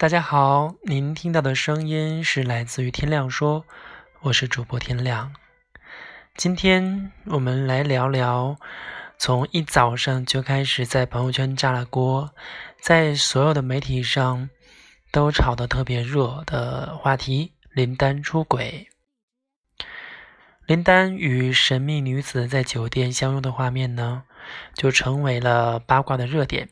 大家好，您听到的声音是来自于天亮说，我是主播天亮。今天我们来聊聊，从一早上就开始在朋友圈炸了锅，在所有的媒体上都炒得特别热的话题——林丹出轨。林丹与神秘女子在酒店相拥的画面呢，就成为了八卦的热点。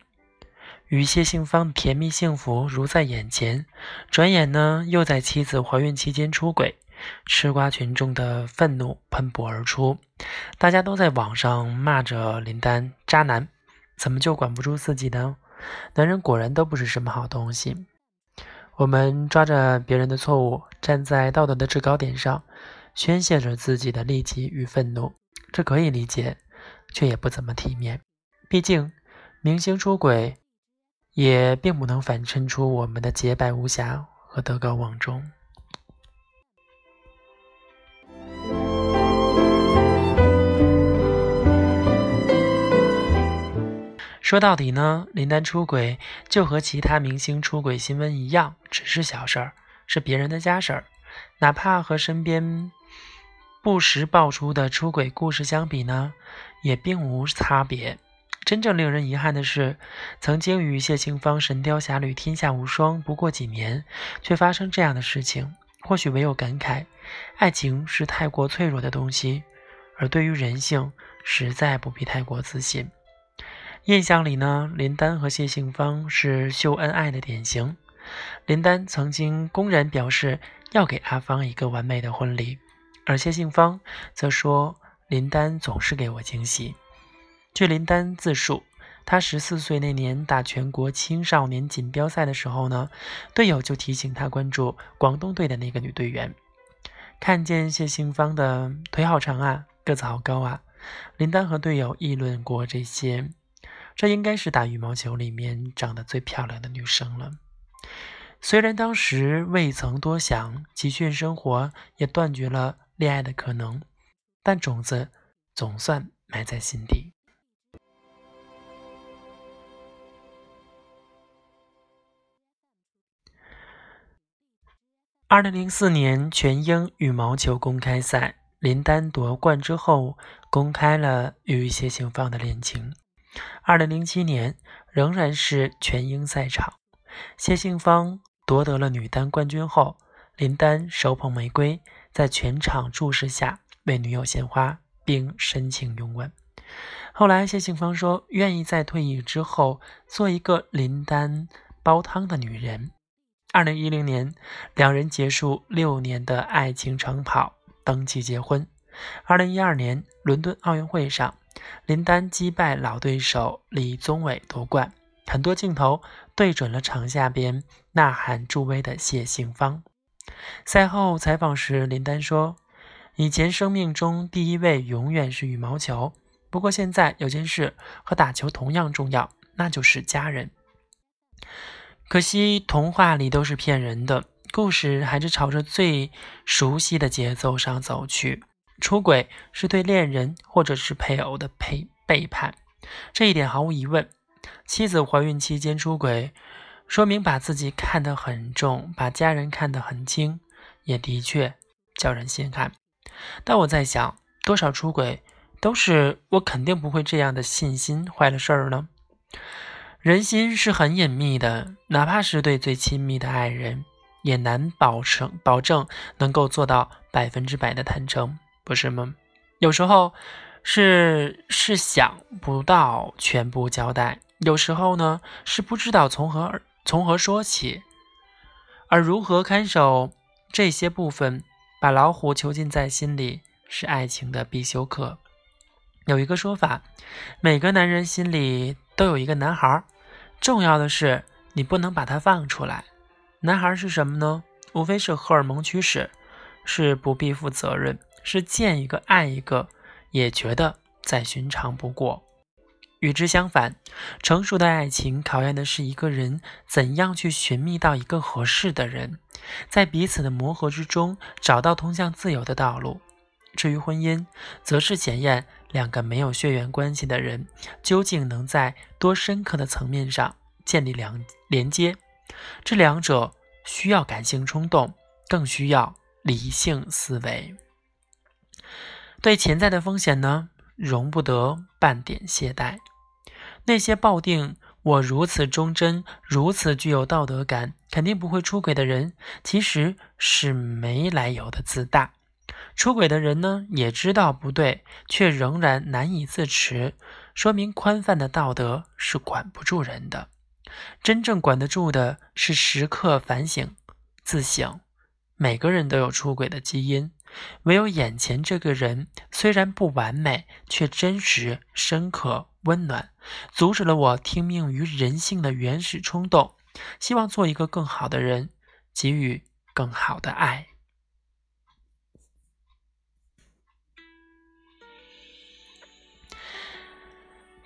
与谢杏芳甜蜜幸福如在眼前，转眼呢又在妻子怀孕期间出轨，吃瓜群众的愤怒喷薄而出，大家都在网上骂着林丹渣男，怎么就管不住自己呢？男人果然都不是什么好东西。我们抓着别人的错误，站在道德的制高点上。宣泄着自己的戾气与愤怒，这可以理解，却也不怎么体面。毕竟，明星出轨也并不能反衬出我们的洁白无瑕和德高望重。说到底呢，林丹出轨就和其他明星出轨新闻一样，只是小事儿，是别人的家事儿，哪怕和身边。不时爆出的出轨故事相比呢，也并无差别。真正令人遗憾的是，曾经与谢杏芳《神雕侠侣》天下无双，不过几年，却发生这样的事情。或许唯有感慨，爱情是太过脆弱的东西，而对于人性，实在不必太过自信。印象里呢，林丹和谢杏芳是秀恩爱的典型。林丹曾经公然表示要给阿芳一个完美的婚礼。而谢杏芳则说：“林丹总是给我惊喜。”据林丹自述，他十四岁那年打全国青少年锦标赛的时候呢，队友就提醒他关注广东队的那个女队员。看见谢杏芳的腿好长啊，个子好高啊，林丹和队友议论过这些。这应该是打羽毛球里面长得最漂亮的女生了。虽然当时未曾多想，集训生活也断绝了。恋爱的可能，但种子总算埋在心底。二零零四年全英羽毛球公开赛，林丹夺冠之后，公开了与谢杏芳的恋情。二零零七年，仍然是全英赛场，谢杏芳夺得了女单冠军后，林丹手捧玫瑰。在全场注视下为女友献花，并深情拥吻。后来，谢杏芳说愿意在退役之后做一个林丹煲汤的女人。二零一零年，两人结束六年的爱情长跑，登记结婚。二零一二年伦敦奥运会上，林丹击败老对手李宗伟夺冠，很多镜头对准了场下边呐喊助威的谢杏芳。赛后采访时，林丹说：“以前生命中第一位永远是羽毛球，不过现在有件事和打球同样重要，那就是家人。可惜童话里都是骗人的，故事还是朝着最熟悉的节奏上走去。出轨是对恋人或者是配偶的背背叛，这一点毫无疑问。妻子怀孕期间出轨。”说明把自己看得很重，把家人看得很轻，也的确叫人心寒。但我在想，多少出轨都是我肯定不会这样的信心坏了事儿呢？人心是很隐秘的，哪怕是对最亲密的爱人，也难保证保证能够做到百分之百的坦诚，不是吗？有时候是是想不到全部交代，有时候呢是不知道从何。从何说起？而如何看守这些部分，把老虎囚禁在心里，是爱情的必修课。有一个说法，每个男人心里都有一个男孩，重要的是你不能把他放出来。男孩是什么呢？无非是荷尔蒙驱使，是不必负责任，是见一个爱一个，也觉得再寻常不过。与之相反，成熟的爱情考验的是一个人怎样去寻觅到一个合适的人，在彼此的磨合之中找到通向自由的道路。至于婚姻，则是检验两个没有血缘关系的人究竟能在多深刻的层面上建立两连接，这两者需要感性冲动，更需要理性思维。对潜在的风险呢，容不得半点懈怠。那些抱定我如此忠贞、如此具有道德感，肯定不会出轨的人，其实是没来由的自大。出轨的人呢，也知道不对，却仍然难以自持，说明宽泛的道德是管不住人的。真正管得住的是时刻反省、自省。每个人都有出轨的基因，唯有眼前这个人虽然不完美，却真实、深刻、温暖，阻止了我听命于人性的原始冲动。希望做一个更好的人，给予更好的爱。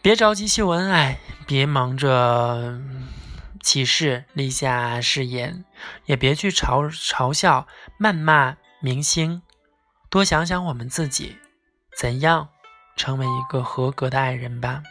别着急秀恩爱，别忙着起誓立下誓言，也别去嘲嘲笑、谩骂明星。多想想我们自己，怎样成为一个合格的爱人吧。